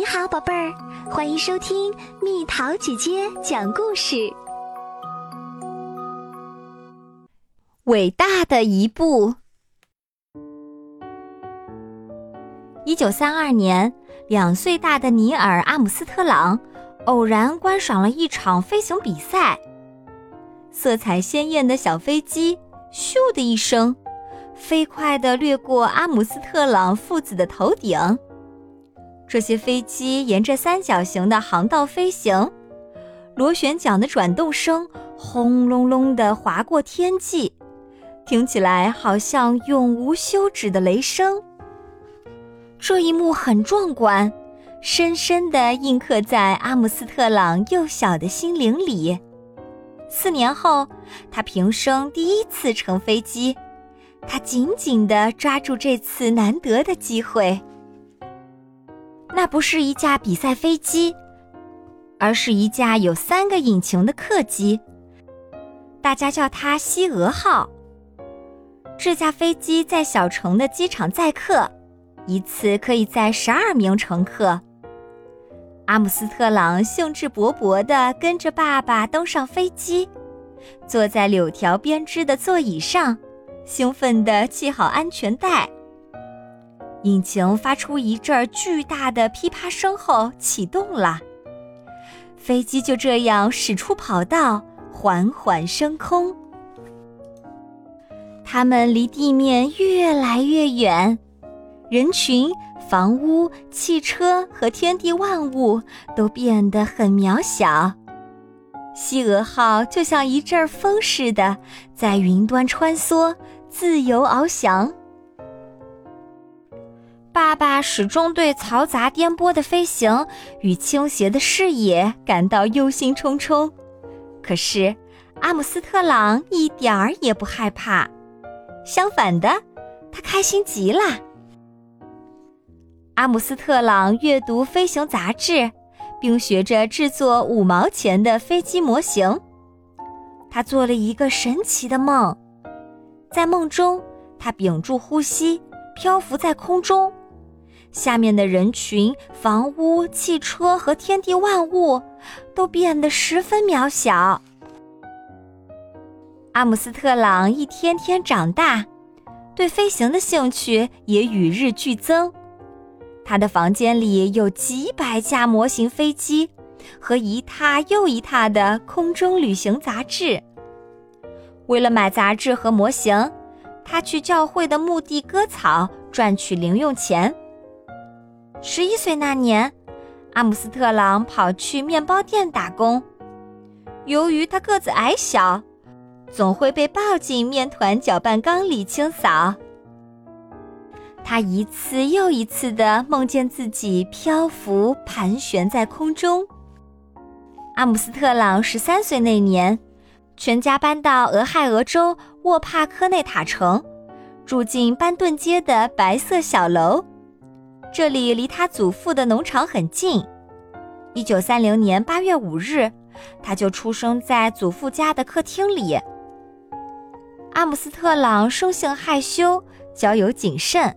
你好，宝贝儿，欢迎收听蜜桃姐姐讲故事。伟大的一步。一九三二年，两岁大的尼尔·阿姆斯特朗偶然观赏了一场飞行比赛，色彩鲜艳的小飞机咻的一声，飞快地掠过阿姆斯特朗父子的头顶。这些飞机沿着三角形的航道飞行，螺旋桨的转动声轰隆隆地划过天际，听起来好像永无休止的雷声。这一幕很壮观，深深地印刻在阿姆斯特朗幼小的心灵里。四年后，他平生第一次乘飞机，他紧紧地抓住这次难得的机会。那不是一架比赛飞机，而是一架有三个引擎的客机。大家叫它“西俄号”。这架飞机在小城的机场载客，一次可以载十二名乘客。阿姆斯特朗兴致勃勃地跟着爸爸登上飞机，坐在柳条编织的座椅上，兴奋地系好安全带。引擎发出一阵巨大的噼啪声后启动了，飞机就这样驶出跑道，缓缓升空。它们离地面越来越远，人群、房屋、汽车和天地万物都变得很渺小。西俄号就像一阵风似的，在云端穿梭，自由翱翔。爸爸始终对嘈杂颠簸的飞行与倾斜的视野感到忧心忡忡，可是阿姆斯特朗一点儿也不害怕，相反的，他开心极了。阿姆斯特朗阅读飞行杂志，并学着制作五毛钱的飞机模型。他做了一个神奇的梦，在梦中，他屏住呼吸，漂浮在空中。下面的人群、房屋、汽车和天地万物都变得十分渺小。阿姆斯特朗一天天长大，对飞行的兴趣也与日俱增。他的房间里有几百架模型飞机和一沓又一沓的空中旅行杂志。为了买杂志和模型，他去教会的墓地割草，赚取零用钱。十一岁那年，阿姆斯特朗跑去面包店打工。由于他个子矮小，总会被抱进面团搅拌缸里清扫。他一次又一次地梦见自己漂浮盘旋在空中。阿姆斯特朗十三岁那年，全家搬到俄亥俄州沃帕科内塔城，住进班顿街的白色小楼。这里离他祖父的农场很近。一九三零年八月五日，他就出生在祖父家的客厅里。阿姆斯特朗生性害羞，交友谨慎，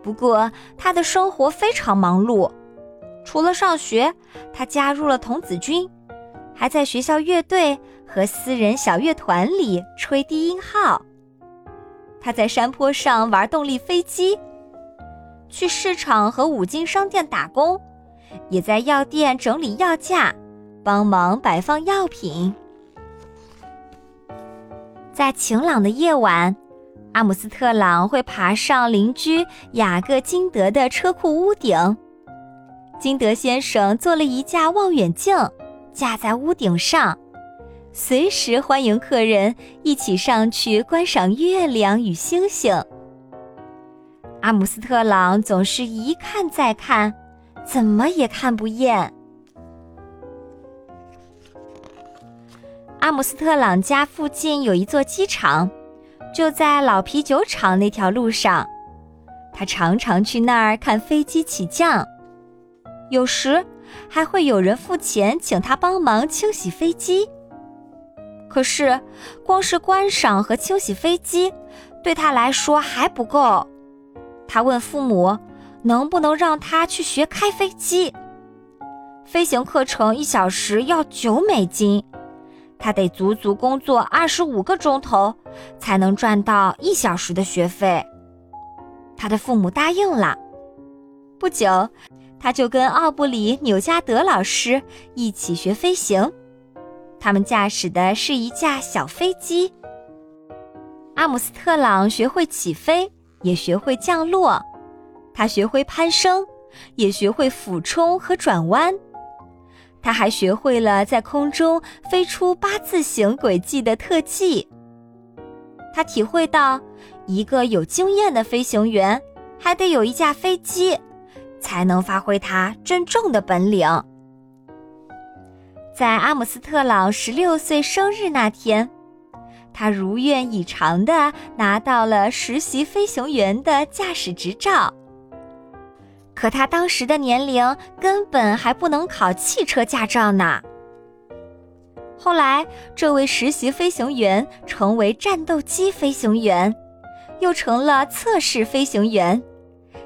不过他的生活非常忙碌。除了上学，他加入了童子军，还在学校乐队和私人小乐团里吹低音号。他在山坡上玩动力飞机。去市场和五金商店打工，也在药店整理药架，帮忙摆放药品。在晴朗的夜晚，阿姆斯特朗会爬上邻居雅各金德的车库屋顶。金德先生做了一架望远镜，架在屋顶上，随时欢迎客人一起上去观赏月亮与星星。阿姆斯特朗总是一看再看，怎么也看不厌。阿姆斯特朗家附近有一座机场，就在老啤酒厂那条路上。他常常去那儿看飞机起降，有时还会有人付钱请他帮忙清洗飞机。可是，光是观赏和清洗飞机，对他来说还不够。他问父母：“能不能让他去学开飞机？”飞行课程一小时要九美金，他得足足工作二十五个钟头才能赚到一小时的学费。他的父母答应了。不久，他就跟奥布里纽加德老师一起学飞行。他们驾驶的是一架小飞机。阿姆斯特朗学会起飞，也学会降落。他学会攀升，也学会俯冲和转弯。他还学会了在空中飞出八字形轨迹的特技。他体会到，一个有经验的飞行员还得有一架飞机，才能发挥他真正的本领。在阿姆斯特朗十六岁生日那天，他如愿以偿地拿到了实习飞行员的驾驶执照。可他当时的年龄根本还不能考汽车驾照呢。后来，这位实习飞行员成为战斗机飞行员，又成了测试飞行员，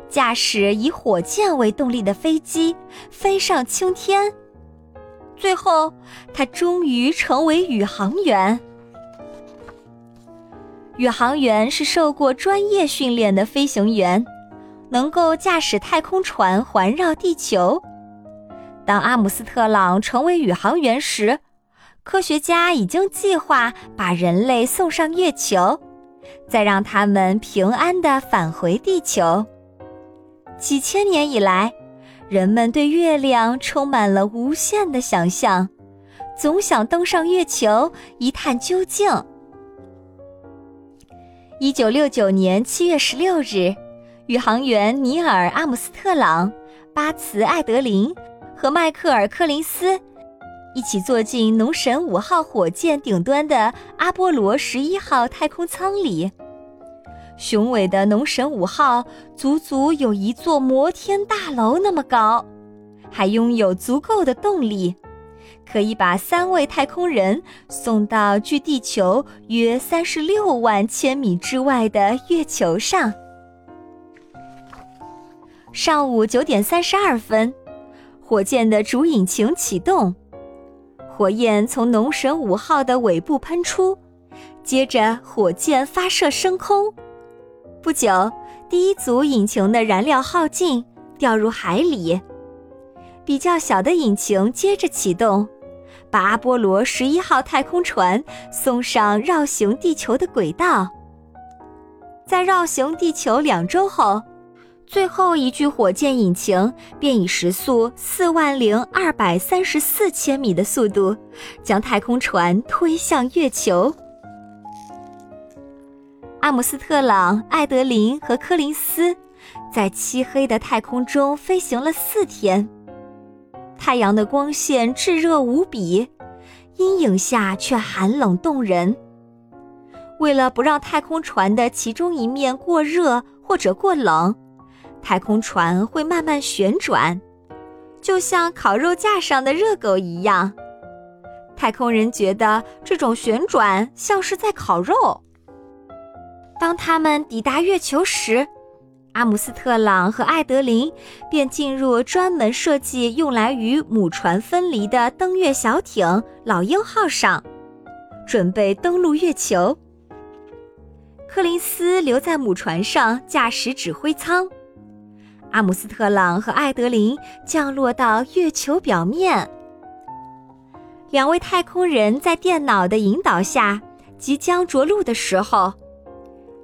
驾驶以火箭为动力的飞机飞上青天。最后，他终于成为宇航员。宇航员是受过专业训练的飞行员。能够驾驶太空船环绕地球。当阿姆斯特朗成为宇航员时，科学家已经计划把人类送上月球，再让他们平安地返回地球。几千年以来，人们对月亮充满了无限的想象，总想登上月球一探究竟。一九六九年七月十六日。宇航员尼尔·阿姆斯特朗、巴茨·艾德林和迈克尔·柯林斯一起坐进农神五号火箭顶端的阿波罗十一号太空舱里。雄伟的农神五号足足有一座摩天大楼那么高，还拥有足够的动力，可以把三位太空人送到距地球约三十六万千米之外的月球上。上午九点三十二分，火箭的主引擎启动，火焰从农神五号的尾部喷出，接着火箭发射升空。不久，第一组引擎的燃料耗尽，掉入海里。比较小的引擎接着启动，把阿波罗十一号太空船送上绕行地球的轨道。在绕行地球两周后。最后一具火箭引擎便以时速四万零二百三十四千米的速度，将太空船推向月球。阿姆斯特朗、艾德林和柯林斯在漆黑的太空中飞行了四天，太阳的光线炙热无比，阴影下却寒冷动人。为了不让太空船的其中一面过热或者过冷，太空船会慢慢旋转，就像烤肉架上的热狗一样。太空人觉得这种旋转像是在烤肉。当他们抵达月球时，阿姆斯特朗和艾德林便进入专门设计用来与母船分离的登月小艇“老鹰号”上，准备登陆月球。柯林斯留在母船上驾驶指挥舱。阿姆斯特朗和艾德林降落到月球表面。两位太空人在电脑的引导下即将着陆的时候，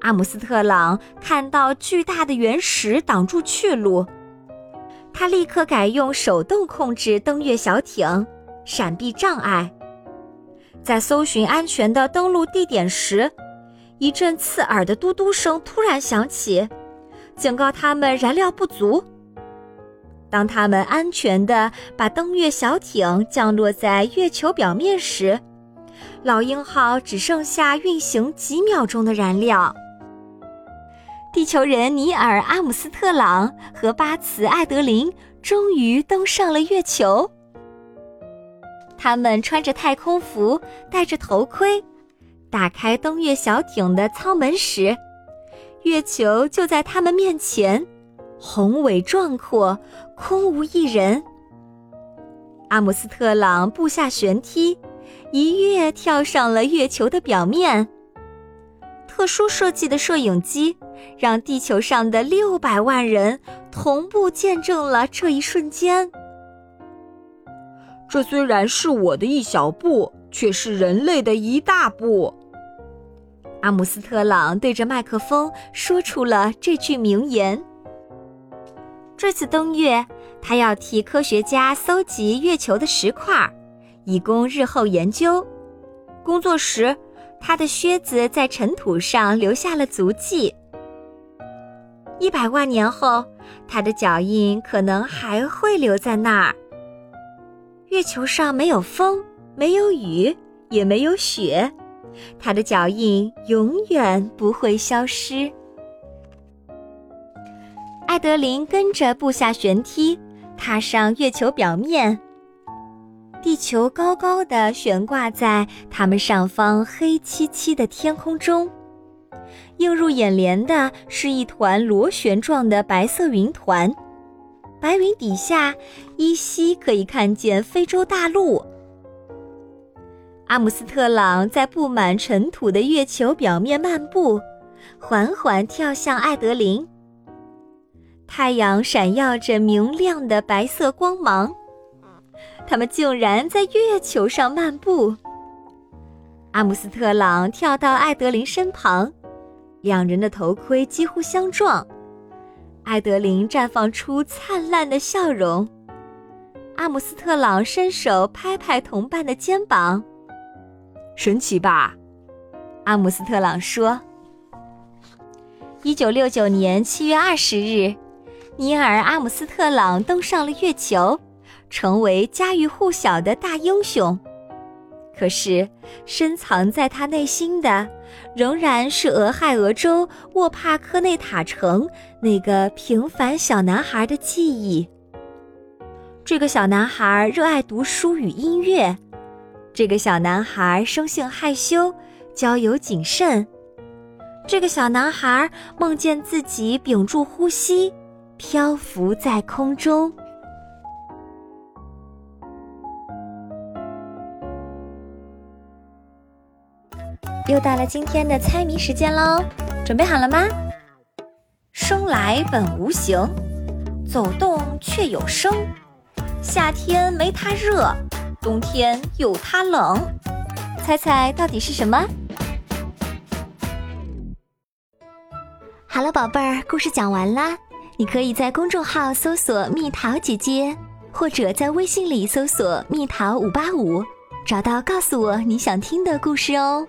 阿姆斯特朗看到巨大的原石挡住去路，他立刻改用手动控制登月小艇，闪避障碍。在搜寻安全的登陆地点时，一阵刺耳的嘟嘟声突然响起。警告他们燃料不足。当他们安全地把登月小艇降落在月球表面时，老鹰号只剩下运行几秒钟的燃料。地球人尼尔·阿姆斯特朗和巴茨·艾德林终于登上了月球。他们穿着太空服，戴着头盔，打开登月小艇的舱门时。月球就在他们面前，宏伟壮阔，空无一人。阿姆斯特朗步下旋梯，一跃跳上了月球的表面。特殊设计的摄影机让地球上的六百万人同步见证了这一瞬间。这虽然是我的一小步，却是人类的一大步。阿姆斯特朗对着麦克风说出了这句名言。这次登月，他要替科学家搜集月球的石块，以供日后研究。工作时。他的靴子在尘土上留下了足迹。一百万年后，他的脚印可能还会留在那儿。月球上没有风，没有雨，也没有雪，他的脚印永远不会消失。艾德琳跟着步下旋梯，踏上月球表面。地球高高的悬挂在它们上方黑漆漆的天空中，映入眼帘的是一团螺旋状的白色云团，白云底下依稀可以看见非洲大陆。阿姆斯特朗在布满尘土的月球表面漫步，缓缓跳向艾德林。太阳闪耀着明亮的白色光芒。他们竟然在月球上漫步。阿姆斯特朗跳到艾德琳身旁，两人的头盔几乎相撞。艾德琳绽放出灿烂的笑容。阿姆斯特朗伸手拍拍同伴的肩膀：“神奇吧？”阿姆斯特朗说。一九六九年七月二十日，尼尔·阿姆斯特朗登上了月球。成为家喻户晓的大英雄，可是深藏在他内心的，仍然是俄亥俄州沃帕科内塔城那个平凡小男孩的记忆。这个小男孩热爱读书与音乐，这个小男孩生性害羞，交友谨慎，这个小男孩梦见自己屏住呼吸，漂浮在空中。又到了今天的猜谜时间喽，准备好了吗？生来本无形，走动却有声。夏天没它热，冬天有它冷。猜猜到底是什么？好了，宝贝儿，故事讲完啦。你可以在公众号搜索“蜜桃姐姐”，或者在微信里搜索“蜜桃五八五”，找到告诉我你想听的故事哦。